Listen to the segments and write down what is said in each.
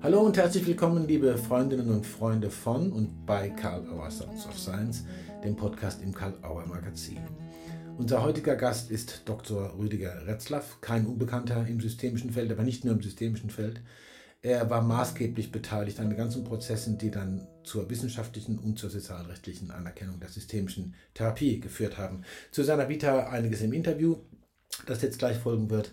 Hallo und herzlich willkommen, liebe Freundinnen und Freunde von und bei Karl Auer Sounds of Science, dem Podcast im Karl Auer Magazin. Unser heutiger Gast ist Dr. Rüdiger Retzlaff, kein Unbekannter im systemischen Feld, aber nicht nur im systemischen Feld. Er war maßgeblich beteiligt an den ganzen Prozessen, die dann zur wissenschaftlichen und zur sozialrechtlichen Anerkennung der systemischen Therapie geführt haben. Zu seiner Vita einiges im Interview, das jetzt gleich folgen wird.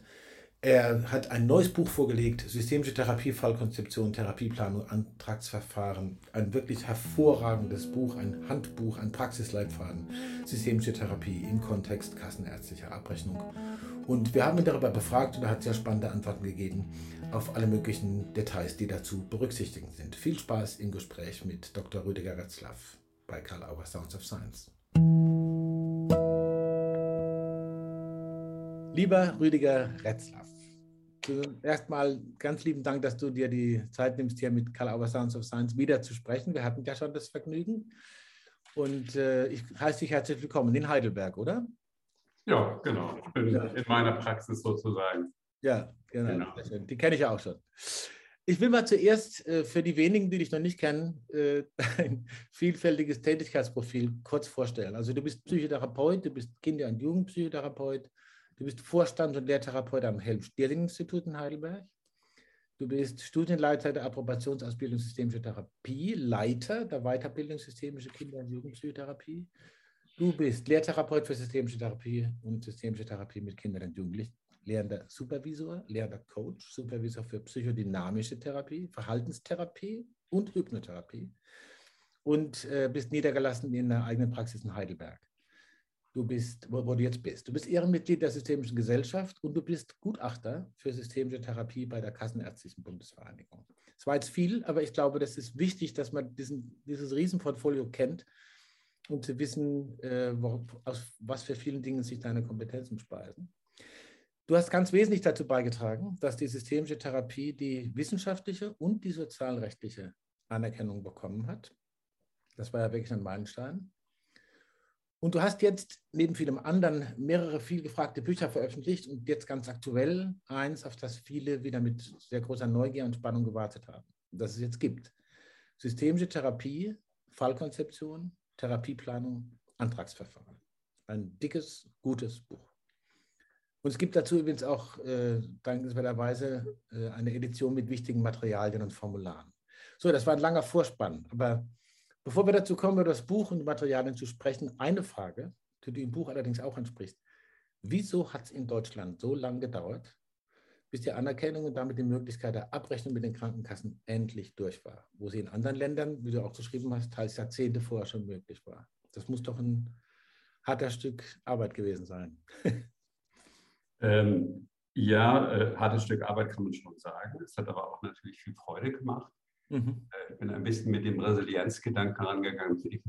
Er hat ein neues Buch vorgelegt, Systemische Therapie, Fallkonzeption, Therapieplanung, Antragsverfahren. Ein wirklich hervorragendes Buch, ein Handbuch, ein Praxisleitfaden, Systemische Therapie im Kontext kassenärztlicher Abrechnung. Und wir haben ihn darüber befragt und er hat sehr spannende Antworten gegeben auf alle möglichen Details, die dazu berücksichtigen sind. Viel Spaß im Gespräch mit Dr. Rüdiger Retzlaff bei Karl Auer Sounds of Science. Lieber Rüdiger Retzlaff, Erstmal ganz lieben Dank, dass du dir die Zeit nimmst, hier mit Karl Auer Sounds of Science wieder zu sprechen. Wir hatten ja schon das Vergnügen. Und äh, ich heiße dich herzlich willkommen in Heidelberg, oder? Ja, genau. Ich bin ja. in meiner Praxis sozusagen. Ja, genau. genau. Die kenne ich ja auch schon. Ich will mal zuerst äh, für die wenigen, die dich noch nicht kennen, äh, ein vielfältiges Tätigkeitsprofil kurz vorstellen. Also du bist Psychotherapeut, du bist Kinder- und Jugendpsychotherapeut, Du bist Vorstand und Lehrtherapeut am Helm-Stirling-Institut in Heidelberg. Du bist Studienleiter der Approbationsausbildung Systemische Therapie, Leiter der Weiterbildung Systemische Kinder- und Jugendpsychotherapie. Du bist Lehrtherapeut für Systemische Therapie und Systemische Therapie mit Kindern und Jugendlichen, lehrender Supervisor, lehrender Coach, Supervisor für psychodynamische Therapie, Verhaltenstherapie und Hypnotherapie und äh, bist niedergelassen in der eigenen Praxis in Heidelberg du bist, wo, wo, du jetzt bist. Du bist Ehrenmitglied der Systemischen Gesellschaft und du bist Gutachter für systemische Therapie bei der Kassenärztlichen Bundesvereinigung. Es war jetzt viel, aber ich glaube, das ist wichtig, dass man diesen, dieses Riesenportfolio kennt, um zu wissen, äh, wo, aus was für vielen Dingen sich deine Kompetenzen speisen. Du hast ganz wesentlich dazu beigetragen, dass die systemische Therapie die wissenschaftliche und die sozialrechtliche Anerkennung bekommen hat. Das war ja wirklich ein Meilenstein. Und du hast jetzt neben vielem anderen mehrere viel gefragte Bücher veröffentlicht und jetzt ganz aktuell eins, auf das viele wieder mit sehr großer Neugier und Spannung gewartet haben, das es jetzt gibt. Systemische Therapie, Fallkonzeption, Therapieplanung, Antragsverfahren. Ein dickes, gutes Buch. Und es gibt dazu übrigens auch äh, dankenswerterweise äh, eine Edition mit wichtigen Materialien und Formularen. So, das war ein langer Vorspann, aber Bevor wir dazu kommen, über das Buch und die Materialien zu sprechen, eine Frage, die du im Buch allerdings auch ansprichst. Wieso hat es in Deutschland so lange gedauert, bis die Anerkennung und damit die Möglichkeit der Abrechnung mit den Krankenkassen endlich durch war, wo sie in anderen Ländern, wie du auch geschrieben hast, teils Jahrzehnte vorher schon möglich war? Das muss doch ein harter Stück Arbeit gewesen sein. ähm, ja, äh, hartes Stück Arbeit kann man schon sagen. Es hat aber auch natürlich viel Freude gemacht. Mhm. Äh, ich bin ein bisschen mit dem Resilienzgedanken rangegangen, mit dem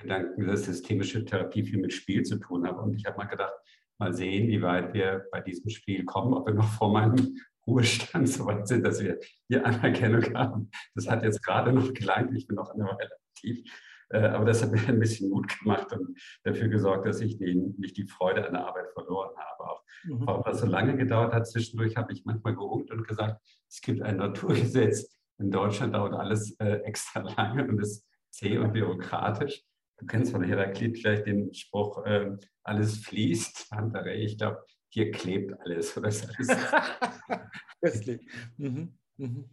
Gedanken, dass systemische Therapie viel mit Spiel zu tun hat. Und ich habe mal gedacht, mal sehen, wie weit wir bei diesem Spiel kommen, ob wir noch vor meinem Ruhestand so weit sind, dass wir hier Anerkennung haben. Das hat jetzt gerade noch gelangt, ich bin noch eine Weile aktiv. Äh, aber das hat mir ein bisschen Mut gemacht und dafür gesorgt, dass ich den, nicht die Freude an der Arbeit verloren habe. Auch mhm. warum das so lange gedauert hat, zwischendurch habe ich manchmal gehuckt und gesagt, es gibt ein Naturgesetz, in Deutschland dauert alles äh, extra lange und ist zäh und bürokratisch. Du kennst von Heraklit vielleicht den Spruch, äh, alles fließt. Ich glaube, hier klebt alles. Oder ist alles mhm. Mhm.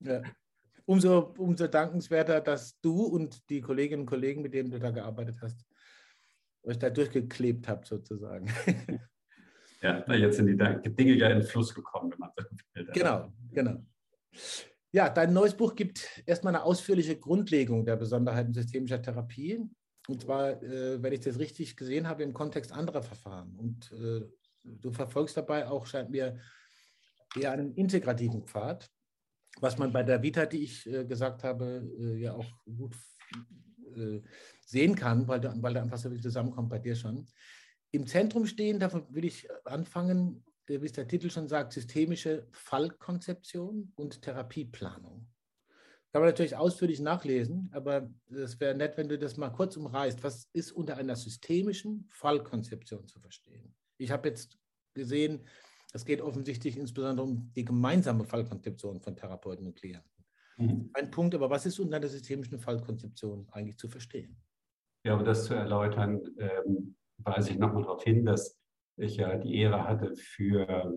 Ja. Umso, umso dankenswerter, dass du und die Kolleginnen und Kollegen, mit denen du da gearbeitet hast, euch da durchgeklebt habt, sozusagen. Ja, jetzt sind die Dinge ja in den Fluss gekommen, wenn man so will. Genau, genau. Ja, dein neues Buch gibt erstmal eine ausführliche Grundlegung der Besonderheiten systemischer Therapie. Und zwar, äh, wenn ich das richtig gesehen habe, im Kontext anderer Verfahren. Und äh, du verfolgst dabei auch, scheint mir, eher einen integrativen Pfad, was man bei der Vita, die ich äh, gesagt habe, äh, ja auch gut äh, sehen kann, weil weil da einfach so viel zusammenkommt bei dir schon. Im Zentrum stehen, davon will ich anfangen, wie es der Titel schon sagt, systemische Fallkonzeption und Therapieplanung. Kann man natürlich ausführlich nachlesen, aber es wäre nett, wenn du das mal kurz umreißt. Was ist unter einer systemischen Fallkonzeption zu verstehen? Ich habe jetzt gesehen, es geht offensichtlich insbesondere um die gemeinsame Fallkonzeption von Therapeuten und Klienten. mhm. ein Punkt. Aber was ist unter der systemischen Fallkonzeption eigentlich zu verstehen? Ja, um das zu erläutern, ähm, weise ich nochmal darauf hin, dass ich ja die Ehre hatte, für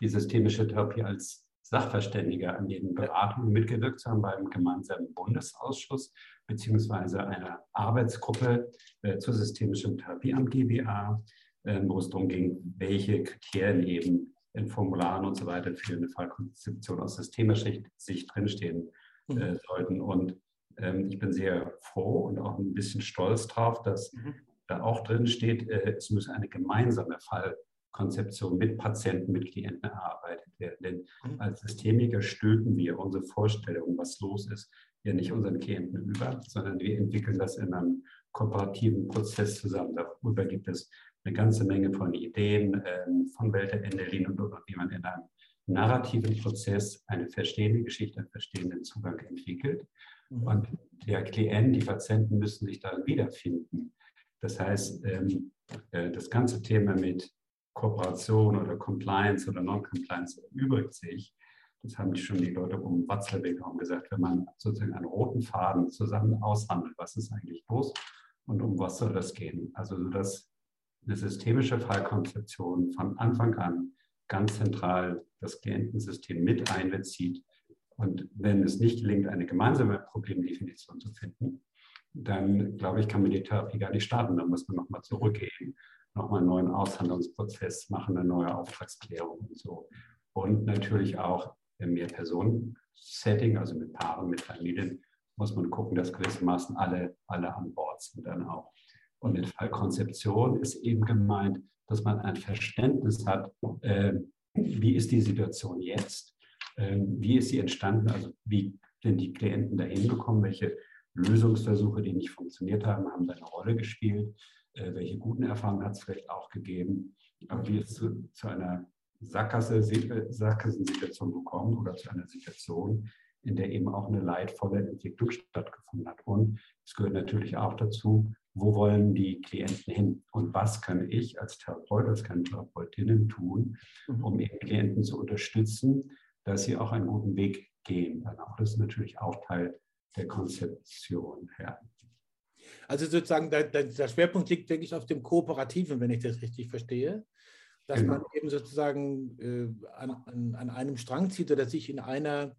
die systemische Therapie als Sachverständiger an den Beratungen mitgewirkt zu haben beim gemeinsamen Bundesausschuss beziehungsweise einer Arbeitsgruppe äh, zur systemischen Therapie am GBA, äh, wo es darum ging, welche Kriterien eben in Formularen und so weiter für eine Fallkonzeption aus systemischer Sicht drinstehen äh, mhm. sollten. Und ähm, ich bin sehr froh und auch ein bisschen stolz drauf, dass mhm. Da auch drin steht, äh, es muss eine gemeinsame Fallkonzeption mit Patienten, mit Klienten erarbeitet werden. Denn mhm. als Systemiker stülpen wir unsere Vorstellung, was los ist, ja nicht unseren Klienten über, sondern wir entwickeln das in einem kooperativen Prozess zusammen. Darüber gibt es eine ganze Menge von Ideen ähm, von Walter Endelin und, und, wie man in einem narrativen Prozess eine verstehende Geschichte, einen verstehenden Zugang entwickelt. Mhm. Und der Klient, die Patienten müssen sich darin wiederfinden. Das heißt, ähm, äh, das ganze Thema mit Kooperation oder Compliance oder Non-Compliance erübrigt sich. Das haben schon die Leute um Watzlawick auch gesagt, wenn man sozusagen einen roten Faden zusammen aushandelt, was ist eigentlich los und um was soll das gehen. Also dass eine systemische Fallkonzeption von Anfang an ganz zentral das Klientensystem mit einbezieht und wenn es nicht gelingt, eine gemeinsame Problemdefinition zu finden, dann glaube ich, kann man die Therapie gar nicht starten. Dann muss man nochmal zurückgehen, nochmal einen neuen Aushandlungsprozess machen, eine neue Auftragsklärung und so. Und natürlich auch im Mehr-Personen-Setting, also mit Paaren, mit Familien, muss man gucken, dass gewissermaßen alle, alle an Bord sind dann auch. Und in Fallkonzeption ist eben gemeint, dass man ein Verständnis hat, äh, wie ist die Situation jetzt ähm, wie ist sie entstanden? Also wie sind die Klienten dahin gekommen? Welche Lösungsversuche, die nicht funktioniert haben, haben da eine Rolle gespielt? Äh, welche guten Erfahrungen hat es vielleicht auch gegeben? Aber wie ist es zu, zu einer Sackgassen-Situation gekommen oder zu einer Situation, in der eben auch eine leidvolle Entwicklung stattgefunden hat. Und es gehört natürlich auch dazu, wo wollen die Klienten hin und was kann ich als Therapeut, als kann Therapeutinnen tun, mhm. um eben Klienten zu unterstützen, dass sie auch einen guten Weg gehen. Dann auch das ist natürlich auch Teil der Konzeption. Ja. Also sozusagen der, der, Schwerpunkt liegt wirklich auf dem Kooperativen, wenn ich das richtig verstehe. Dass genau. man eben sozusagen äh, an, an, an, einem Strang zieht oder sich in einer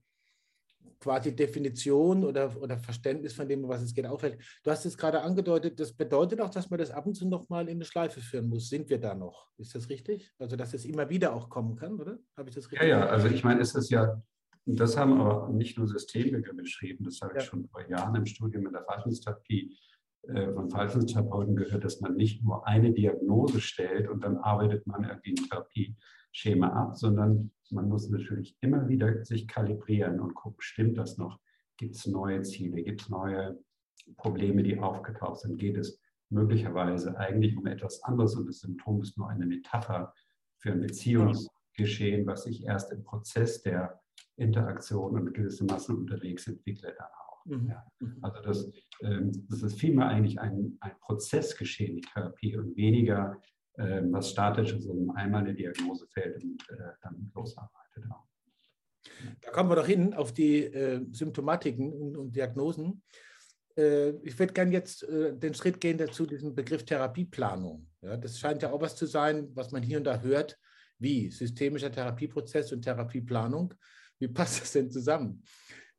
quasi Definition oder, oder Verständnis von dem, was es geht, auffällt. Du hast es gerade angedeutet, das bedeutet auch, dass man das ab und zu nochmal in eine Schleife führen muss. Sind wir da noch? Ist das richtig? Also, dass es immer wieder auch kommen kann, oder? Habe ich das richtig? Ja, ja, also ich meine, es ist ja, das haben aber nicht nur Systemiker beschrieben, das habe ja. ich schon vor Jahren im Studium in der Verhaltenstherapie äh, von Verhaltenstherapeuten gehört, dass man nicht nur eine Diagnose stellt und dann arbeitet man irgendwie ein Therapieschema ab, sondern man muss natürlich immer wieder sich kalibrieren und gucken, stimmt das noch? Gibt es neue Ziele? Gibt es neue Probleme, die aufgetaucht sind? Geht es möglicherweise eigentlich um etwas anderes und das Symptom ist nur eine Metapher für ein Beziehungsgeschehen, was sich erst im Prozess der Interaktion und gewissermaßen unterwegs entwickelt dann auch. Mhm. Ja. Mhm. Also das, ähm, das ist vielmehr eigentlich ein, ein Prozessgeschehen, die Therapie, und weniger ähm, was statisch ist und einmal eine Diagnose fällt und äh, dann losarbeitet. Da kommen wir doch hin auf die äh, Symptomatiken und, und Diagnosen. Äh, ich würde gerne jetzt äh, den Schritt gehen dazu, diesen Begriff Therapieplanung. Ja, das scheint ja auch was zu sein, was man hier und da hört, wie systemischer Therapieprozess und Therapieplanung. Wie passt das denn zusammen?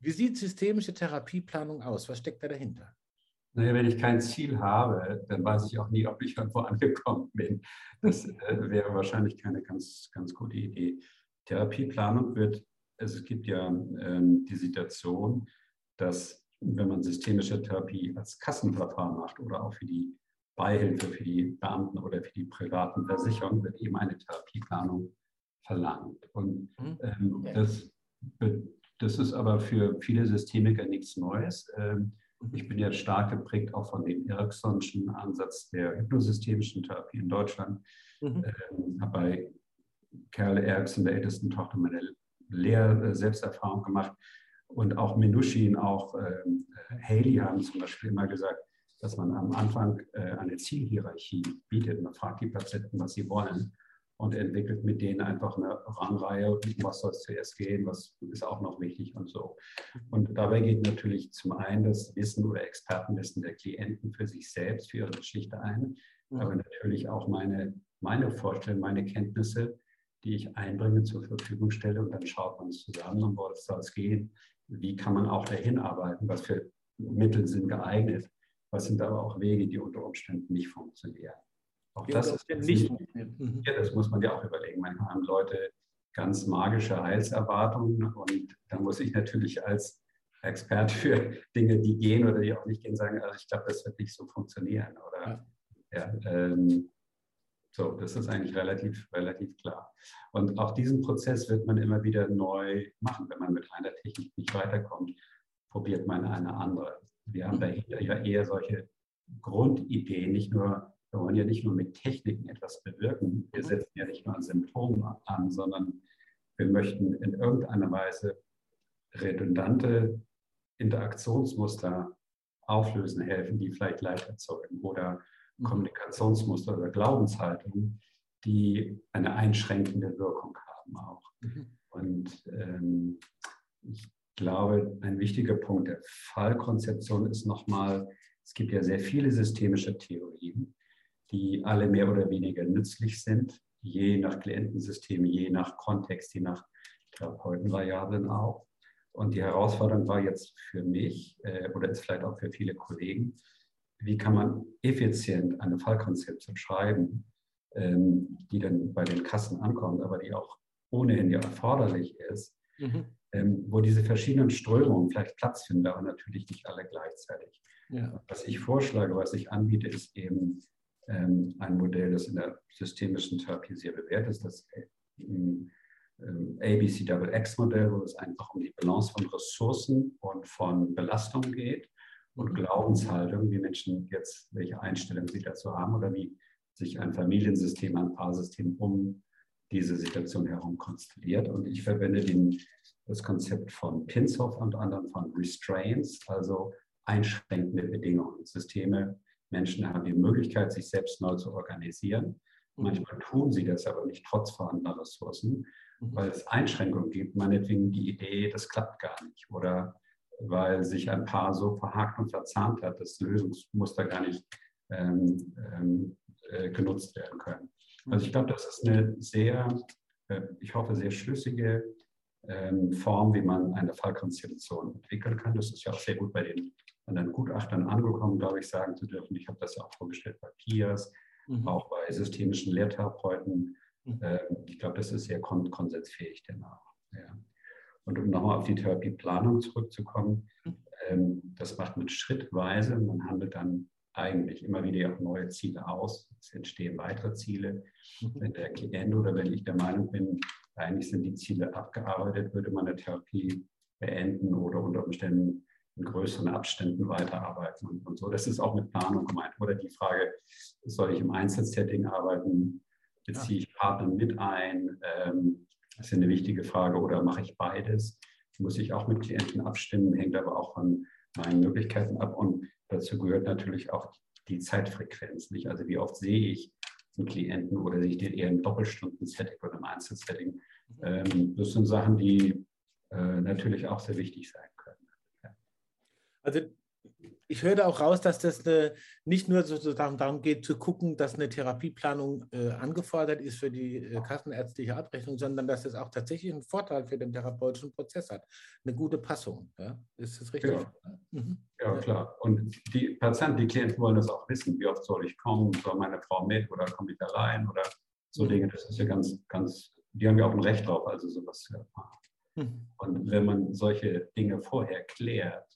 Wie sieht systemische Therapieplanung aus? Was steckt da dahinter? Naja, wenn ich kein Ziel habe, dann weiß ich auch nie, ob ich irgendwo angekommen bin. Das äh, wäre wahrscheinlich keine ganz, ganz gute Idee. Therapieplanung wird, also es gibt ja ähm, die Situation, dass wenn man systemische Therapie als Kassenverfahren macht oder auch für die Beihilfe für die Beamten oder für die privaten Versicherungen, wird eben eine Therapieplanung verlangt. Und mhm. ähm, das, das ist aber für viele Systemiker nichts Neues. Ähm, ich bin ja stark geprägt auch von dem Ericksonschen Ansatz der hypnosystemischen Therapie in Deutschland. Mhm. Ähm, habe bei Kerle Erickson, der ältesten Tochter, meine Lehr-Selbsterfahrung gemacht. Und auch Minushin, auch ähm, Haley haben zum Beispiel immer gesagt, dass man am Anfang äh, eine Zielhierarchie bietet. Man fragt die Patienten, was sie wollen. Und entwickelt mit denen einfach eine Rangreihe, was soll es zuerst gehen, was ist auch noch wichtig und so. Und dabei geht natürlich zum einen das Wissen oder Expertenwissen der Klienten für sich selbst, für ihre Geschichte ein, mhm. aber natürlich auch meine, meine Vorstellung, meine Kenntnisse, die ich einbringe, zur Verfügung stelle und dann schaut man es zusammen, um was soll es gehen, wie kann man auch dahin arbeiten, was für Mittel sind geeignet, was sind aber auch Wege, die unter Umständen nicht funktionieren. Auch das ist nicht, mhm. ja, das muss man ja auch überlegen. Manchmal haben Leute ganz magische Heilserwartungen und da muss ich natürlich als Experte für Dinge, die gehen oder die auch nicht gehen, sagen, also ich glaube, das wird nicht so funktionieren. Oder ja. ja ähm, so, das ist eigentlich relativ, relativ klar. Und auch diesen Prozess wird man immer wieder neu machen. Wenn man mit einer Technik nicht weiterkommt, probiert man eine andere. Wir haben dahinter ja eher solche Grundideen, nicht nur wir wollen ja nicht nur mit Techniken etwas bewirken. Wir mhm. setzen ja nicht nur an Symptomen an, sondern wir möchten in irgendeiner Weise redundante Interaktionsmuster auflösen helfen, die vielleicht Leid erzeugen oder mhm. Kommunikationsmuster oder Glaubenshaltungen, die eine einschränkende Wirkung haben auch. Mhm. Und ähm, ich glaube, ein wichtiger Punkt der Fallkonzeption ist nochmal, es gibt ja sehr viele systemische Theorien, die alle mehr oder weniger nützlich sind, je nach Klientensystem, je nach Kontext, je nach Therapeutenvariablen auch. Und die Herausforderung war jetzt für mich äh, oder ist vielleicht auch für viele Kollegen, wie kann man effizient eine Fallkonzeption schreiben, ähm, die dann bei den Kassen ankommt, aber die auch ohnehin ja erforderlich ist, mhm. ähm, wo diese verschiedenen Strömungen vielleicht Platz finden, aber natürlich nicht alle gleichzeitig. Ja. Was ich vorschlage, was ich anbiete, ist eben ein Modell, das in der systemischen Therapie sehr bewährt ist, das ähm, ABCXX-Modell, wo es einfach um die Balance von Ressourcen und von Belastung geht und mhm. Glaubenshaltung, wie Menschen jetzt, welche Einstellungen sie dazu haben oder wie sich ein Familiensystem, ein Paarsystem um diese Situation herum konstelliert. Und ich verwende den, das Konzept von Pinshoff und anderen von Restraints, also einschränkende Bedingungen, Systeme, Menschen haben die Möglichkeit, sich selbst neu zu organisieren. Mhm. Manchmal tun sie das aber nicht trotz vorhandener Ressourcen, mhm. weil es Einschränkungen gibt. Meinetwegen die Idee, das klappt gar nicht. Oder weil sich ein Paar so verhakt und verzahnt hat, dass Lösungsmuster gar nicht ähm, ähm, äh, genutzt werden können. Also ich glaube, das ist eine sehr, äh, ich hoffe, sehr schlüssige Form, wie man eine Fallkonstellation entwickeln kann. Das ist ja auch sehr gut bei den an den Gutachtern angekommen, glaube ich, sagen zu dürfen. Ich habe das ja auch vorgestellt bei PIAS, mhm. auch bei systemischen Lehrtherapeuten. Mhm. Ähm, ich glaube, das ist sehr kon konsensfähig danach. Ja. Und um nochmal auf die Therapieplanung zurückzukommen, mhm. ähm, das macht man schrittweise. Man handelt dann eigentlich immer wieder neue Ziele aus. Es entstehen weitere Ziele. Mhm. Wenn der Klient oder wenn ich der Meinung bin, eigentlich sind die Ziele abgearbeitet, würde man eine Therapie beenden oder unter Umständen in größeren Abständen weiterarbeiten und, und so. Das ist auch mit Planung gemeint. Oder die Frage, soll ich im Einzelsetting arbeiten? Beziehe ich Partner mit ein? Ähm, das ist eine wichtige Frage. Oder mache ich beides? Muss ich auch mit Klienten abstimmen, hängt aber auch von meinen Möglichkeiten ab. Und dazu gehört natürlich auch die Zeitfrequenz. Nicht? Also wie oft sehe ich einen Klienten oder sehe ich den eher im Doppelstunden-Setting oder im Einzelsetting? Ähm, das sind Sachen, die äh, natürlich auch sehr wichtig sein also ich höre auch raus, dass das eine, nicht nur sozusagen darum geht, zu gucken, dass eine Therapieplanung äh, angefordert ist für die äh, kassenärztliche Abrechnung, sondern dass es auch tatsächlich einen Vorteil für den therapeutischen Prozess hat. Eine gute Passung. Ja? Ist das richtig? Ja, mhm. ja klar. Und die Patienten, die Klienten wollen das auch wissen. Wie oft soll ich kommen? Soll meine Frau mit oder komme ich allein? Oder so mhm. Dinge. Das ist ja ganz, ganz, die haben ja auch ein Recht drauf, also sowas zu erfahren. Mhm. Und wenn man solche Dinge vorher klärt,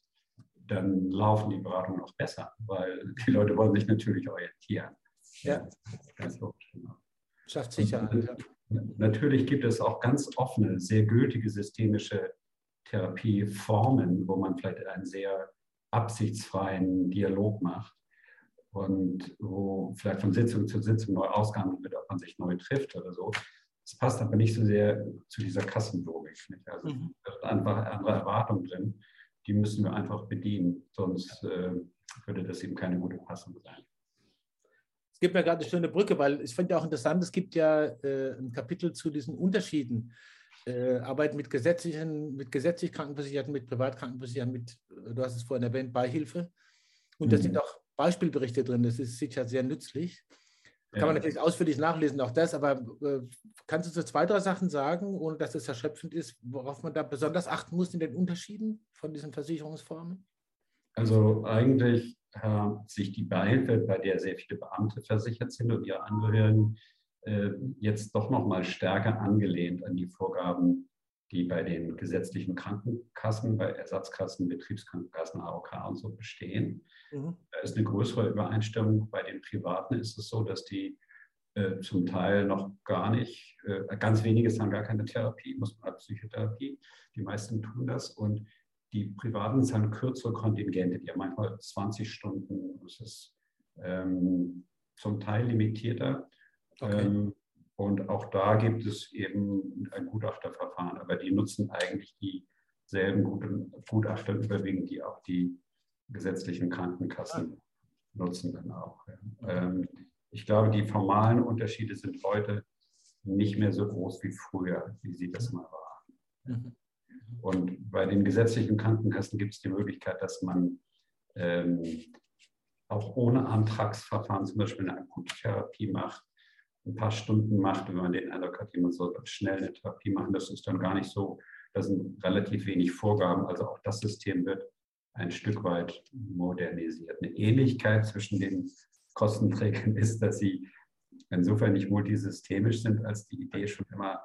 dann laufen die Beratungen auch besser, weil die Leute wollen sich natürlich orientieren. Ja, ganz logisch. Genau. Schafft Sicherheit. Natürlich gibt es auch ganz offene, sehr gültige systemische Therapieformen, wo man vielleicht einen sehr absichtsfreien Dialog macht und wo vielleicht von Sitzung zu Sitzung neu ausgehandelt wird, ob man sich neu trifft oder so. Das passt aber nicht so sehr zu dieser Kassenlogik. Nicht? Also mhm. einfach andere Erwartungen drin die müssen wir einfach bedienen, sonst äh, würde das eben keine gute Passung sein. Es gibt mir gerade eine schöne Brücke, weil ich finde ja auch interessant, es gibt ja äh, ein Kapitel zu diesen Unterschieden. Äh, Arbeit mit gesetzlichen, mit gesetzlich Krankenversicherten, mit Privatkrankenversicherten, mit, du hast es vorhin erwähnt, Beihilfe. Und mhm. da sind auch Beispielberichte drin. Das ist sicher sehr nützlich. Kann man natürlich ausführlich nachlesen, auch das, aber äh, kannst du so zwei, drei Sachen sagen, ohne dass es erschöpfend ist, worauf man da besonders achten muss in den Unterschieden von diesen Versicherungsformen? Also eigentlich hat sich die Beihilfe, bei der sehr viele Beamte versichert sind und ihre Angehörigen, äh, jetzt doch noch mal stärker angelehnt an die Vorgaben, die bei den gesetzlichen Krankenkassen, bei Ersatzkassen, Betriebskrankenkassen, AOK und so bestehen. Mhm. Da ist eine größere Übereinstimmung. Bei den Privaten ist es so, dass die äh, zum Teil noch gar nicht, äh, ganz wenige haben gar keine Therapie, muss man Psychotherapie. Die meisten tun das und die Privaten zahlen kürzere Kontingente, die haben manchmal 20 Stunden. Das ist ähm, zum Teil limitierter. Okay. Ähm, und auch da gibt es eben ein Gutachterverfahren, aber die nutzen eigentlich dieselben Gutachter überwiegend, die auch die gesetzlichen Krankenkassen nutzen dann auch. Ähm, ich glaube, die formalen Unterschiede sind heute nicht mehr so groß wie früher, wie sie das mal waren. Und bei den gesetzlichen Krankenkassen gibt es die Möglichkeit, dass man ähm, auch ohne Antragsverfahren zum Beispiel eine Akuttherapie macht, ein paar Stunden macht, wenn man den Eindruck hat, jemand soll schnell eine Therapie machen. Das ist dann gar nicht so, da sind relativ wenig Vorgaben. Also auch das System wird ein Stück weit modernisiert. Eine Ähnlichkeit zwischen den Kostenträgern ist, dass sie insofern nicht multisystemisch sind, als die Idee schon immer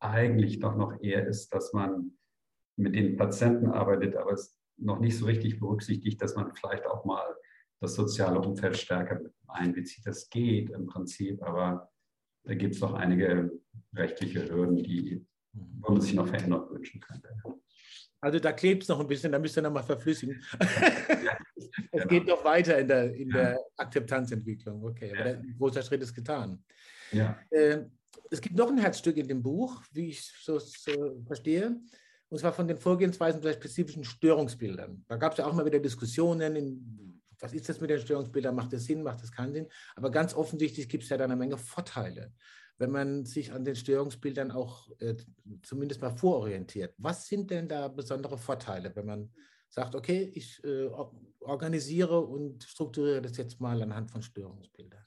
eigentlich doch noch eher ist, dass man mit den Patienten arbeitet, aber es noch nicht so richtig berücksichtigt, dass man vielleicht auch mal das soziale Umfeld stärker einbezieht. Das geht im Prinzip, aber da gibt es noch einige rechtliche Hürden, die wo man sich noch verändern wünschen könnte. Also da klebt es noch ein bisschen, da müsst ihr nochmal verflüssigen. Ja, es genau. geht noch weiter in der, in der Akzeptanzentwicklung. Okay, aber ein großer Schritt ist getan. Ja. Äh, es gibt noch ein Herzstück in dem Buch, wie ich so, so verstehe, und zwar von den Vorgehensweisen bei spezifischen Störungsbildern. Da gab es ja auch mal wieder Diskussionen, in, was ist das mit den Störungsbildern, macht das Sinn, macht das keinen Sinn, aber ganz offensichtlich gibt es ja da eine Menge Vorteile, wenn man sich an den Störungsbildern auch äh, zumindest mal vororientiert. Was sind denn da besondere Vorteile, wenn man sagt, okay, ich äh, organisiere und strukturiere das jetzt mal anhand von Störungsbildern?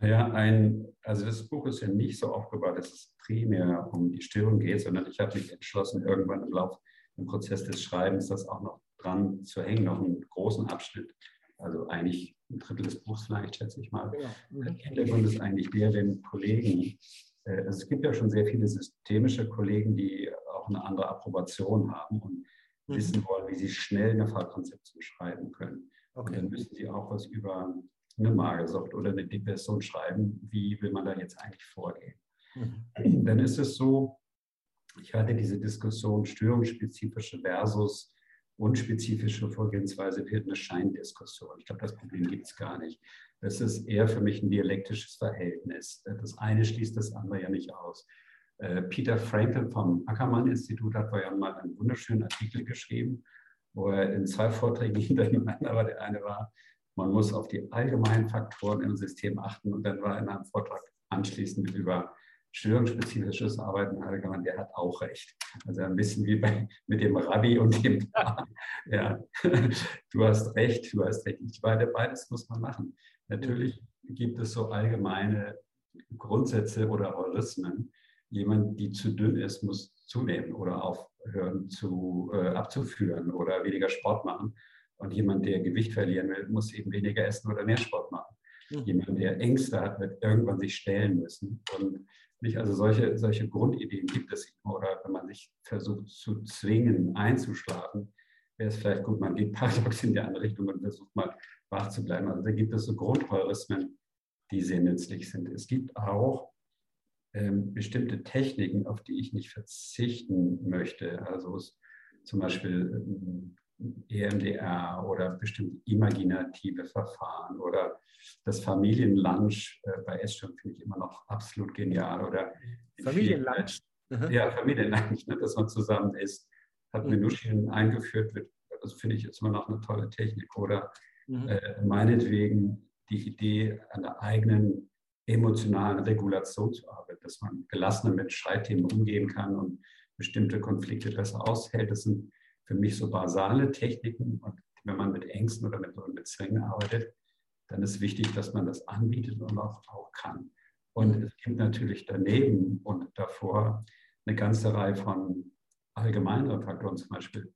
Ja, ein, also das Buch ist ja nicht so aufgebaut, dass es primär um die Störung geht, sondern ich habe mich entschlossen, irgendwann im Lauf im Prozess des Schreibens das auch noch dran zu hängen, noch einen großen Abschnitt. Also eigentlich ein Drittel des Buchs vielleicht, schätze ich mal. Ja. Mhm. Der Hintergrund ist eigentlich der, wenn Kollegen, äh, also es gibt ja schon sehr viele systemische Kollegen, die auch eine andere Approbation haben und mhm. wissen wollen, wie sie schnell eine Fallkonzeption schreiben können. Okay. Und dann müssen sie auch was über eine Magersucht oder eine Depression schreiben, wie will man da jetzt eigentlich vorgehen. Mhm. Dann ist es so, ich hatte diese Diskussion störungsspezifische versus unspezifische Vorgehensweise wird eine Scheindiskussion. Ich glaube, das Problem gibt es gar nicht. Das ist eher für mich ein dialektisches Verhältnis. Das eine schließt das andere ja nicht aus. Äh, Peter Frankel vom Ackermann-Institut hat ja mal einen wunderschönen Artikel geschrieben, wo er in zwei Vorträgen hintereinander war. Der eine war, man muss auf die allgemeinen Faktoren im System achten. Und dann war in einem Vortrag anschließend über störungsspezifisches Arbeiten allgemein, der hat auch recht. Also ein bisschen wie bei, mit dem Rabbi und dem Ja, du hast recht, du hast recht. Ich meine, beides muss man machen. Natürlich gibt es so allgemeine Grundsätze oder Heurismen. Jemand, die zu dünn ist, muss zunehmen oder aufhören zu, äh, abzuführen oder weniger Sport machen. Und jemand, der Gewicht verlieren will, muss eben weniger essen oder mehr Sport machen. Mhm. Jemand, der Ängste hat, wird irgendwann sich stellen müssen. Und nicht, also solche, solche Grundideen gibt es immer. Oder wenn man sich versucht zu zwingen, einzuschlafen, wäre es vielleicht gut, man geht paradox in die andere Richtung und versucht mal wach zu bleiben. Also da gibt es so Grundheurismen, die sehr nützlich sind. Es gibt auch ähm, bestimmte Techniken, auf die ich nicht verzichten möchte. Also es, zum Beispiel ähm, EMDR oder bestimmte imaginative Verfahren oder das Familienlunch äh, bei Essstörungen finde ich immer noch absolut genial. Oder Familienlunch? Ja, Familienlunch, ne, dass man zusammen isst. Hat mhm. Eingeführt, wird, also finde ich jetzt immer noch eine tolle Technik. Oder mhm. äh, meinetwegen die Idee einer eigenen emotionalen Regulation zu arbeiten, dass man gelassener mit Streitthemen umgehen kann und bestimmte Konflikte besser aushält. Das sind für mich so basale Techniken. Und wenn man mit Ängsten oder mit, mit Zwängen arbeitet, dann ist wichtig, dass man das anbietet und auch, auch kann. Und es gibt natürlich daneben und davor eine ganze Reihe von allgemeineren Faktoren, zum Beispiel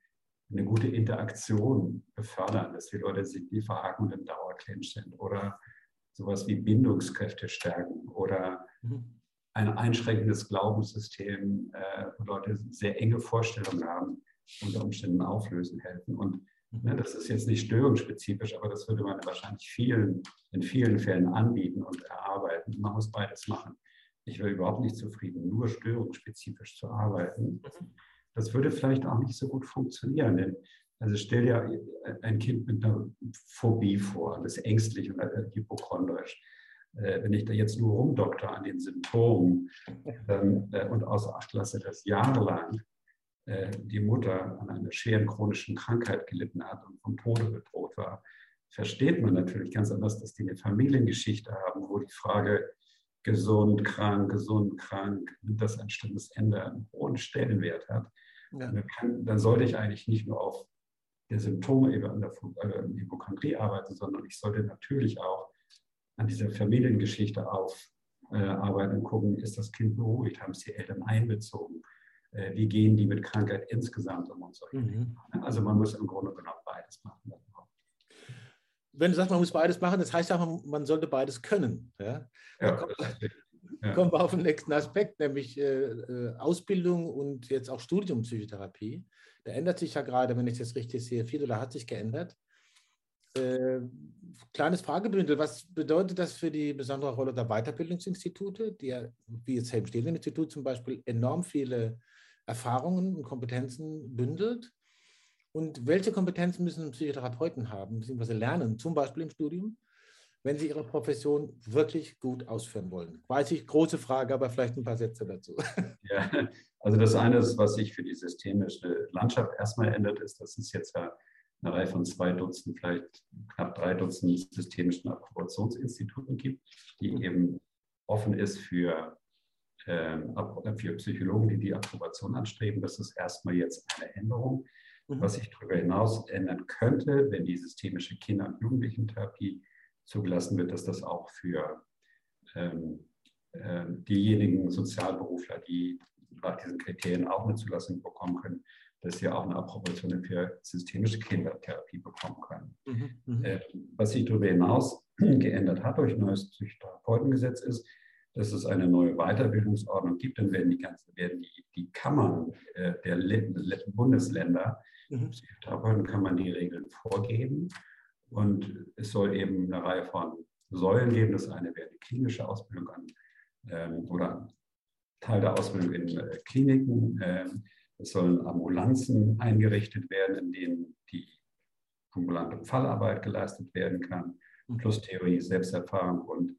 eine gute Interaktion befördern, dass die Leute sich nie verhaken und im Dauerclinch sind oder sowas wie Bindungskräfte stärken oder mhm. ein einschränkendes Glaubenssystem, äh, wo Leute sehr enge Vorstellungen haben, unter Umständen auflösen helfen. Und ne, das ist jetzt nicht störungsspezifisch, aber das würde man wahrscheinlich vielen, in vielen Fällen anbieten und erarbeiten. Man muss beides machen. Ich wäre überhaupt nicht zufrieden, nur störungsspezifisch zu arbeiten. Mhm. Das würde vielleicht auch nicht so gut funktionieren. Denn also stell dir ein Kind mit einer Phobie vor, das ist ängstlich und hypochondrisch. Äh, wenn ich da jetzt nur rumdokter an den Symptomen ähm, äh, und außer Acht lasse, dass jahrelang äh, die Mutter an einer schweren chronischen Krankheit gelitten hat und vom Tode bedroht war, versteht man natürlich ganz anders, dass die eine Familiengeschichte haben, wo die Frage gesund, krank, gesund, krank, nimmt das ein stimmendes Ende einen hohen Stellenwert hat. Ja. Dann, kann, dann, sollte ich eigentlich nicht nur auf der Symptome eben an der äh, Hypochondrie arbeiten, sondern ich sollte natürlich auch an dieser Familiengeschichte aufarbeiten äh, und gucken, ist das Kind beruhigt, haben es die Eltern einbezogen, äh, wie gehen die mit Krankheit insgesamt um und solche mhm. Also man muss im Grunde genommen beides machen. Wenn du sagst, man muss beides machen, das heißt auch, man sollte beides können. Ja? ja, kommt, ja. kommen wir auf den nächsten Aspekt, nämlich äh, äh, Ausbildung und jetzt auch Studium Psychotherapie. Da ändert sich ja gerade, wenn ich das richtig sehe, viel oder hat sich geändert. Äh, kleines Fragebündel, was bedeutet das für die besondere Rolle der Weiterbildungsinstitute, die ja, wie das Helm-Stehlen-Institut zum Beispiel, enorm viele Erfahrungen und Kompetenzen bündelt? Und welche Kompetenzen müssen Psychotherapeuten haben, beziehungsweise lernen, zum Beispiel im Studium, wenn sie ihre Profession wirklich gut ausführen wollen? Weiß ich, große Frage, aber vielleicht ein paar Sätze dazu. Ja, also das eine ist, was sich für die systemische Landschaft erstmal ändert, ist, dass es jetzt ja eine Reihe von zwei Dutzend, vielleicht knapp drei Dutzend systemischen Approbationsinstituten gibt, die eben offen ist für, für Psychologen, die die Approbation anstreben. Das ist erstmal jetzt eine Änderung. Mhm. Was sich darüber hinaus ändern könnte, wenn die systemische Kinder- und Jugendlichentherapie zugelassen wird, dass das auch für ähm, äh, diejenigen Sozialberufler, die nach diesen Kriterien auch eine Zulassung bekommen können, dass sie auch eine Approbation für systemische Kindertherapie bekommen können. Mhm, mhm. äh, was sich darüber hinaus geändert hat durch ein neues Psychotherapeutengesetz ist, dass es eine neue Weiterbildungsordnung gibt. Dann werden die ganzen, werden die, die Kammern äh, der Bundesländer, mhm. Psychotherapeutenkammern, die Regeln vorgeben. Und es soll eben eine Reihe von Säulen geben. Das eine wäre die klinische Ausbildung an ähm, oder Teil der Ausbildung in äh, Kliniken. Ähm, es sollen Ambulanzen eingerichtet werden, in denen die ambulante Fallarbeit geleistet werden kann, mhm. plus Theorie, Selbsterfahrung und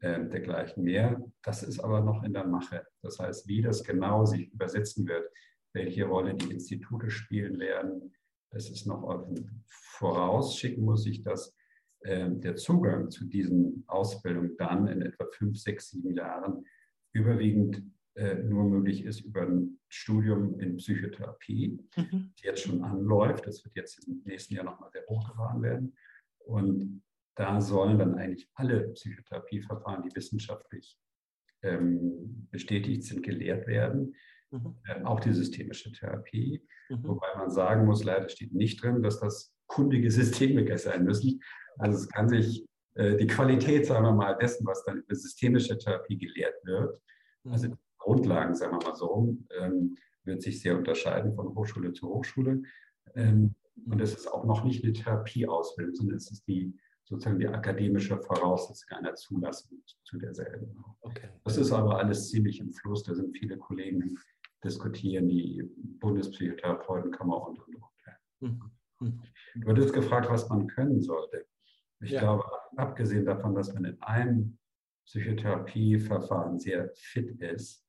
äh, dergleichen mehr. Das ist aber noch in der Mache. Das heißt, wie das genau sich übersetzen wird, welche Rolle die Institute spielen werden, das ist noch offen. Vorausschicken muss ich, dass äh, der Zugang zu diesen Ausbildungen dann in etwa fünf, sechs, sieben Jahren überwiegend äh, nur möglich ist über ein Studium in Psychotherapie, mhm. das jetzt schon anläuft. Das wird jetzt im nächsten Jahr nochmal sehr hochgefahren werden. Und da sollen dann eigentlich alle Psychotherapieverfahren, die wissenschaftlich ähm, bestätigt sind, gelehrt werden. Mhm. Äh, auch die systemische Therapie. Mhm. Wobei man sagen muss, leider steht nicht drin, dass das kundige Systemiker sein müssen. Also es kann sich äh, die Qualität, sagen wir mal, dessen, was dann über systemische Therapie gelehrt wird, also mhm. Grundlagen, sagen wir mal so, ähm, wird sich sehr unterscheiden von Hochschule zu Hochschule. Ähm, und es ist auch noch nicht eine Therapieausbildung, sondern es ist die sozusagen die akademische Voraussetzung einer Zulassung zu derselben. Okay. Das ist aber alles ziemlich im Fluss. Da sind viele Kollegen, diskutieren, die Bundespsychotherapeutenkammer und, und, und. Mhm. mhm. Du hattest gefragt, was man können sollte. Ich ja. glaube, abgesehen davon, dass man in einem Psychotherapieverfahren sehr fit ist,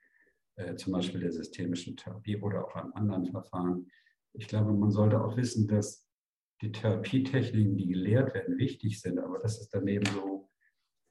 äh, zum Beispiel der systemischen Therapie oder auch an anderen Verfahren. Ich glaube, man sollte auch wissen, dass die Therapietechniken, die gelehrt werden, wichtig sind, aber dass es daneben so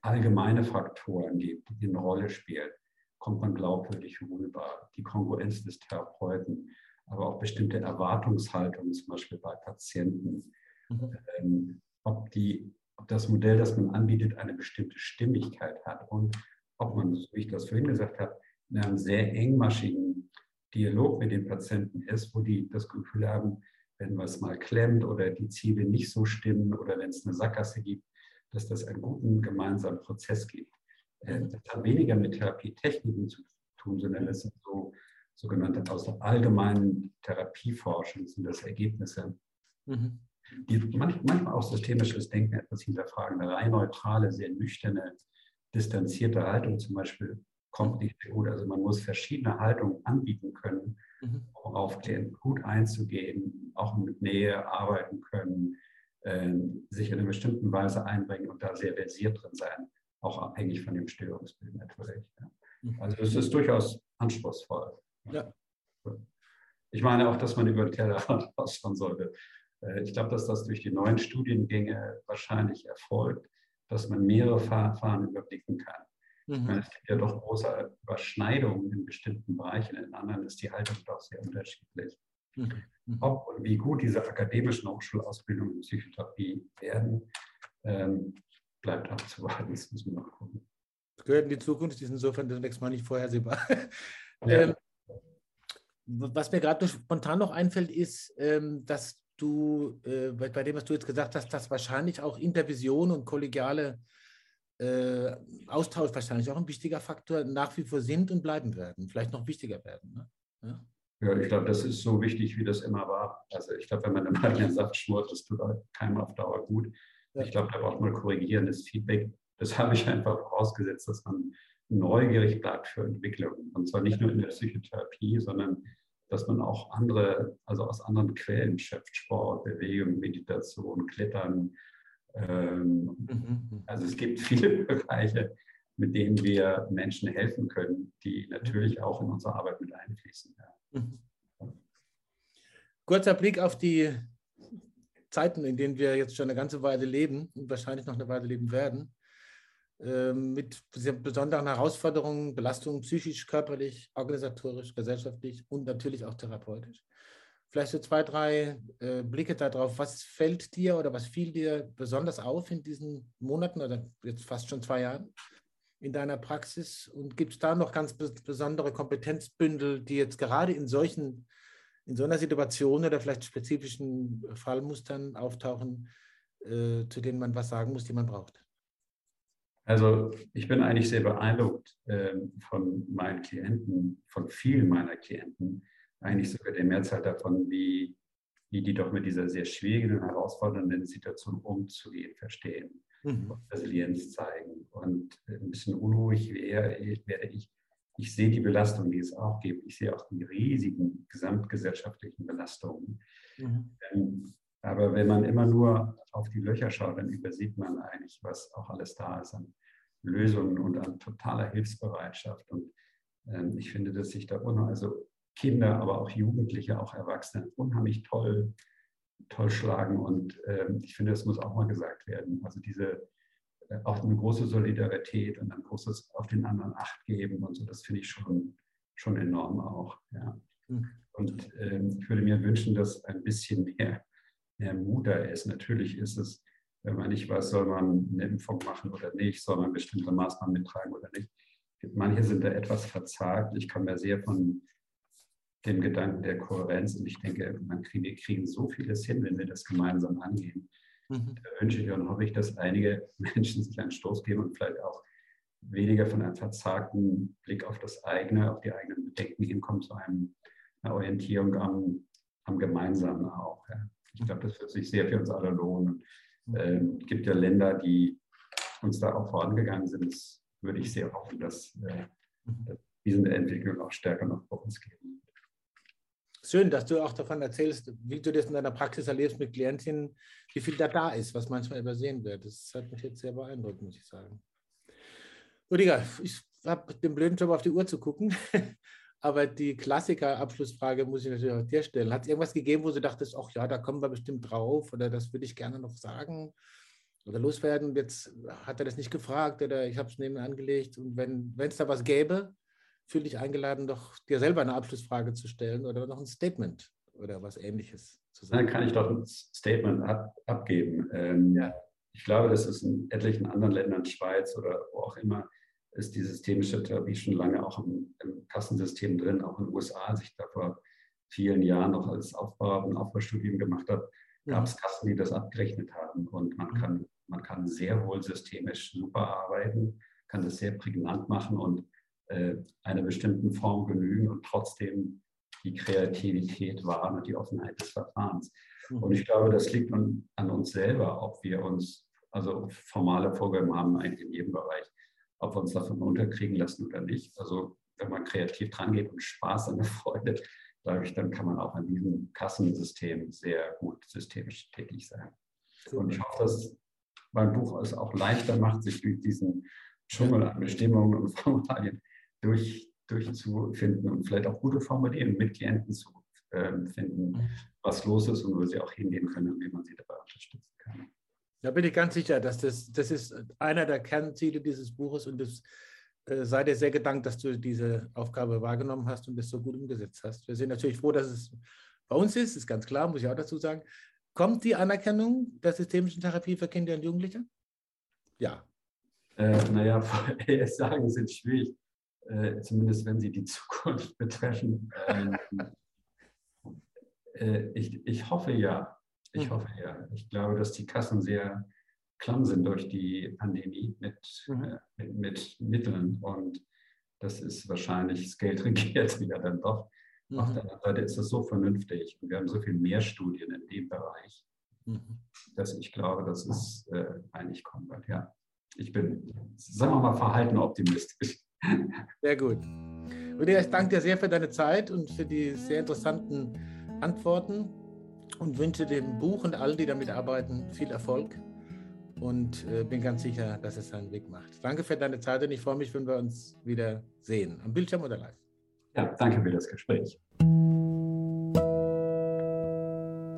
allgemeine Faktoren gibt, die eine Rolle spielen, kommt man glaubwürdig rüber. Die Kongruenz des Therapeuten, aber auch bestimmte Erwartungshaltungen, zum Beispiel bei Patienten. Mhm. Ähm, ob, die, ob das Modell, das man anbietet, eine bestimmte Stimmigkeit hat und ob man, wie ich das vorhin gesagt habe, in einem sehr engmaschigen Dialog mit den Patienten ist, wo die das Gefühl haben, wenn was mal klemmt oder die Ziele nicht so stimmen oder wenn es eine Sackgasse gibt, dass das einen guten gemeinsamen Prozess gibt. Äh, das hat weniger mit Therapietechniken zu tun, sondern das sind so sogenannte aus der allgemeinen Therapieforschung sind das Ergebnisse, mhm. die manchmal auch systemisches Denken etwas hinterfragen. Eine rein neutrale, sehr nüchterne, distanzierte Haltung zum Beispiel kommt nicht gut. Also man muss verschiedene Haltungen anbieten können, mhm. um auf Klienten gut einzugehen, auch mit Nähe arbeiten können, äh, sich in einer bestimmten Weise einbringen und da sehr versiert drin sein, auch abhängig von dem Störungsbild natürlich. Ja. Mhm. Also es ist durchaus anspruchsvoll. Ja. Ich meine auch, dass man über den Tellerrand ausschauen sollte. Äh, ich glaube, dass das durch die neuen Studiengänge wahrscheinlich erfolgt, dass man mehrere Verfahren überblicken kann. Mhm. Es gibt ja doch große Überschneidungen in bestimmten Bereichen, in anderen ist die Haltung doch sehr unterschiedlich. Mhm. mhm. Ob und wie gut diese akademischen Hochschulausbildungen in Psychotherapie werden, ähm, bleibt abzuwarten. Das müssen wir noch gucken. Das gehört in die Zukunft, ist insofern zunächst mal nicht vorhersehbar. Ja. ähm, was mir gerade spontan noch einfällt, ist, ähm, dass du äh, bei, bei, dem, was du jetzt gesagt hast, dass wahrscheinlich auch Intervision und kollegiale äh, Austausch wahrscheinlich auch ein wichtiger Faktor nach wie vor sind und bleiben werden, vielleicht noch wichtiger werden. Ne? Ja? ja? ich glaube, das ist so wichtig, wie das immer war. Also ich glaube, wenn man im eigenen Saft schmort, das tut keinem auf Dauer gut. Ja. Ich glaube, da braucht man korrigierendes Feedback. Das habe ich einfach vorausgesetzt, dass man neugierig bleibt für Entwicklung. Und zwar nicht nur in der Psychotherapie, sondern dass man auch andere, also aus anderen Quellen schöpft, Sport, Bewegung, Meditation, Klettern. Ähm, mhm. Also es gibt viele Bereiche, mit denen wir Menschen helfen können, die natürlich auch in unsere Arbeit mit einfließen. Ja. Mhm. Kurzer Blick auf die Zeiten, in denen wir jetzt schon eine ganze Weile leben und wahrscheinlich noch eine Weile leben werden. Ähm, mit besonderen Herausforderungen, Belastungen psychisch, körperlich, organisatorisch, gesellschaftlich und natürlich auch therapeutisch. Vielleicht so zwei, drei äh, Blicke darauf. Was fällt dir oder was fiel dir besonders auf in diesen Monaten oder jetzt fast schon zwei Jahren in deiner Praxis? Und gibt es da noch ganz besondere Kompetenzbündel, die jetzt gerade in solchen, in so einer Situation oder vielleicht spezifischen Fallmustern auftauchen, äh, zu denen man was sagen muss, die man braucht? Also ich bin eigentlich sehr beeindruckt äh, von meinen Klienten, von vielen meiner Klienten, eigentlich sogar der Mehrzahl davon, wie, wie die doch mit dieser sehr schwierigen und herausfordernden Situation umzugehen verstehen, mhm. Resilienz zeigen. Und ein bisschen unruhig werde ich. Ich sehe die Belastung, die es auch gibt. Ich sehe auch die riesigen gesamtgesellschaftlichen Belastungen. Mhm. Ähm, aber wenn man immer nur auf die Löcher schaut, dann übersieht man eigentlich, was auch alles da ist an Lösungen und an totaler Hilfsbereitschaft. Und ähm, ich finde, dass sich da also Kinder, aber auch Jugendliche, auch Erwachsene unheimlich toll, toll schlagen. Und ähm, ich finde, das muss auch mal gesagt werden. Also diese äh, auch eine große Solidarität und ein großes auf den anderen Acht geben und so, das finde ich schon, schon enorm auch. Ja. Hm. Und ähm, ich würde mir wünschen, dass ein bisschen mehr mehr Mut da ist. Natürlich ist es, wenn man nicht weiß, soll man eine Impfung machen oder nicht, soll man bestimmte Maßnahmen mittragen oder nicht. Manche sind da etwas verzagt. Ich komme ja sehr von dem Gedanken der Kohärenz und ich denke, man krieg, wir kriegen so vieles hin, wenn wir das gemeinsam angehen. Mhm. Da wünsche ich und hoffe ich, dass einige Menschen sich einen Stoß geben und vielleicht auch weniger von einem verzagten Blick auf das eigene, auf die eigenen Bedenken hinkommen zu einem, einer Orientierung am, am Gemeinsamen auch. Ja. Ich glaube, das wird sich sehr für uns alle lohnen. Es äh, gibt ja Länder, die uns da auch vorangegangen sind. Das würde ich sehr hoffen, dass, äh, dass diese Entwicklung auch stärker noch bei uns geht. Schön, dass du auch davon erzählst, wie du das in deiner Praxis erlebst mit Klientinnen, wie viel da da ist, was manchmal übersehen wird. Das hat mich jetzt sehr beeindruckt, muss ich sagen. Rüdiger, ich habe den blöden Job auf die Uhr zu gucken. Aber die Klassiker-Abschlussfrage muss ich natürlich auch dir stellen. Hat es irgendwas gegeben, wo du dachtest, ach ja, da kommen wir bestimmt drauf oder das würde ich gerne noch sagen? oder loswerden. Jetzt hat er das nicht gefragt oder ich habe es neben angelegt. Und wenn es da was gäbe, fühle dich eingeladen, doch dir selber eine Abschlussfrage zu stellen oder noch ein Statement oder was ähnliches zu sagen. Dann kann ich doch ein Statement ab, abgeben. Ähm, ja. Ich glaube, dass es in etlichen anderen Ländern, Schweiz oder wo auch immer, ist die systemische Therapie schon lange auch im, im Kassensystem drin, auch in den USA, als ich da vor vielen Jahren noch als Aufbau- und Aufbaustudium gemacht habe, gab es Kassen, die das abgerechnet haben. Und man kann, man kann sehr wohl systemisch super arbeiten, kann das sehr prägnant machen und einer bestimmten Form genügen und trotzdem die Kreativität wahren und die Offenheit des Verfahrens. Mhm. Und ich glaube, das liegt an, an, uns selber, ob wir uns, also formale Vorgaben haben eigentlich in jedem Bereich, ob wir uns davon unterkriegen lassen oder nicht. Also wenn man kreativ dran geht und Spaß an der Freude, glaube ich, dann kann man auch an diesem Kassensystem sehr gut systemisch tätig sein. Und ich hoffe, dass mein Buch es auch leichter macht, sich durch diesen Dschungel an Bestimmungen und Formalien durch, durchzufinden und vielleicht auch gute Formulierungen mit Klienten zu äh, finden, mhm. was los ist und wo sie auch hingehen können und wie man sie dabei unterstützen kann. Da bin ich ganz sicher, dass das, das ist einer der Kernziele dieses Buches und das äh, sei dir sehr gedankt, dass du diese Aufgabe wahrgenommen hast und das so gut umgesetzt hast. Wir sind natürlich froh, dass es bei uns ist, ist ganz klar, muss ich auch dazu sagen. Kommt die Anerkennung der systemischen Therapie für Kinder und Jugendliche? Ja. Äh, naja, sagen sind schwierig äh, zumindest wenn sie die Zukunft betreffen. Ähm, äh, ich, ich hoffe ja. Ich mhm. hoffe ja. Ich glaube, dass die Kassen sehr klamm sind durch die Pandemie mit, mhm. äh, mit, mit, Mitteln und das ist wahrscheinlich, das Geld regiert ja dann doch. Mhm. Auf der anderen Seite ist das so vernünftig und wir haben so viel mehr Studien in dem Bereich, mhm. dass ich glaube, dass es äh, eigentlich kommen wird. Ja, ich bin, sagen wir mal, verhalten optimistisch. Sehr gut. Und ich danke dir sehr für deine Zeit und für die sehr interessanten Antworten und wünsche dem Buch und allen, die damit arbeiten, viel Erfolg und äh, bin ganz sicher, dass es seinen Weg macht. Danke für deine Zeit und ich freue mich, wenn wir uns wieder sehen, am Bildschirm oder live. Ja, danke für das Gespräch.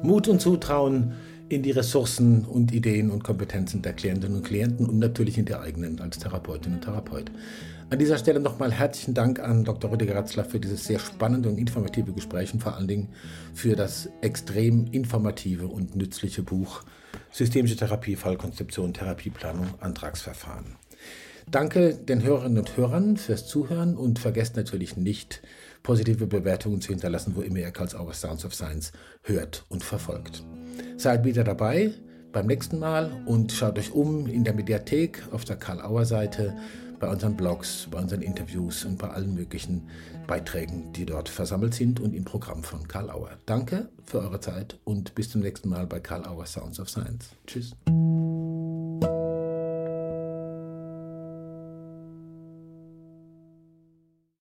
Mut und Zutrauen in die Ressourcen und Ideen und Kompetenzen der Klientinnen und Klienten und natürlich in die eigenen als Therapeutin und Therapeut. An dieser Stelle nochmal herzlichen Dank an Dr. Rüdiger Ratzler für dieses sehr spannende und informative Gespräch und vor allen Dingen für das extrem informative und nützliche Buch Systemische Therapie, Fallkonzeption, Therapieplanung, Antragsverfahren. Danke den Hörerinnen und Hörern fürs Zuhören und vergesst natürlich nicht, positive Bewertungen zu hinterlassen, wo immer ihr Karl Auer Sounds of Science hört und verfolgt. Seid wieder dabei beim nächsten Mal und schaut euch um in der Mediathek auf der Karl Auer Seite bei unseren Blogs, bei unseren Interviews und bei allen möglichen Beiträgen, die dort versammelt sind und im Programm von Karl Auer. Danke für eure Zeit und bis zum nächsten Mal bei Karl Auer Sounds of Science. Tschüss.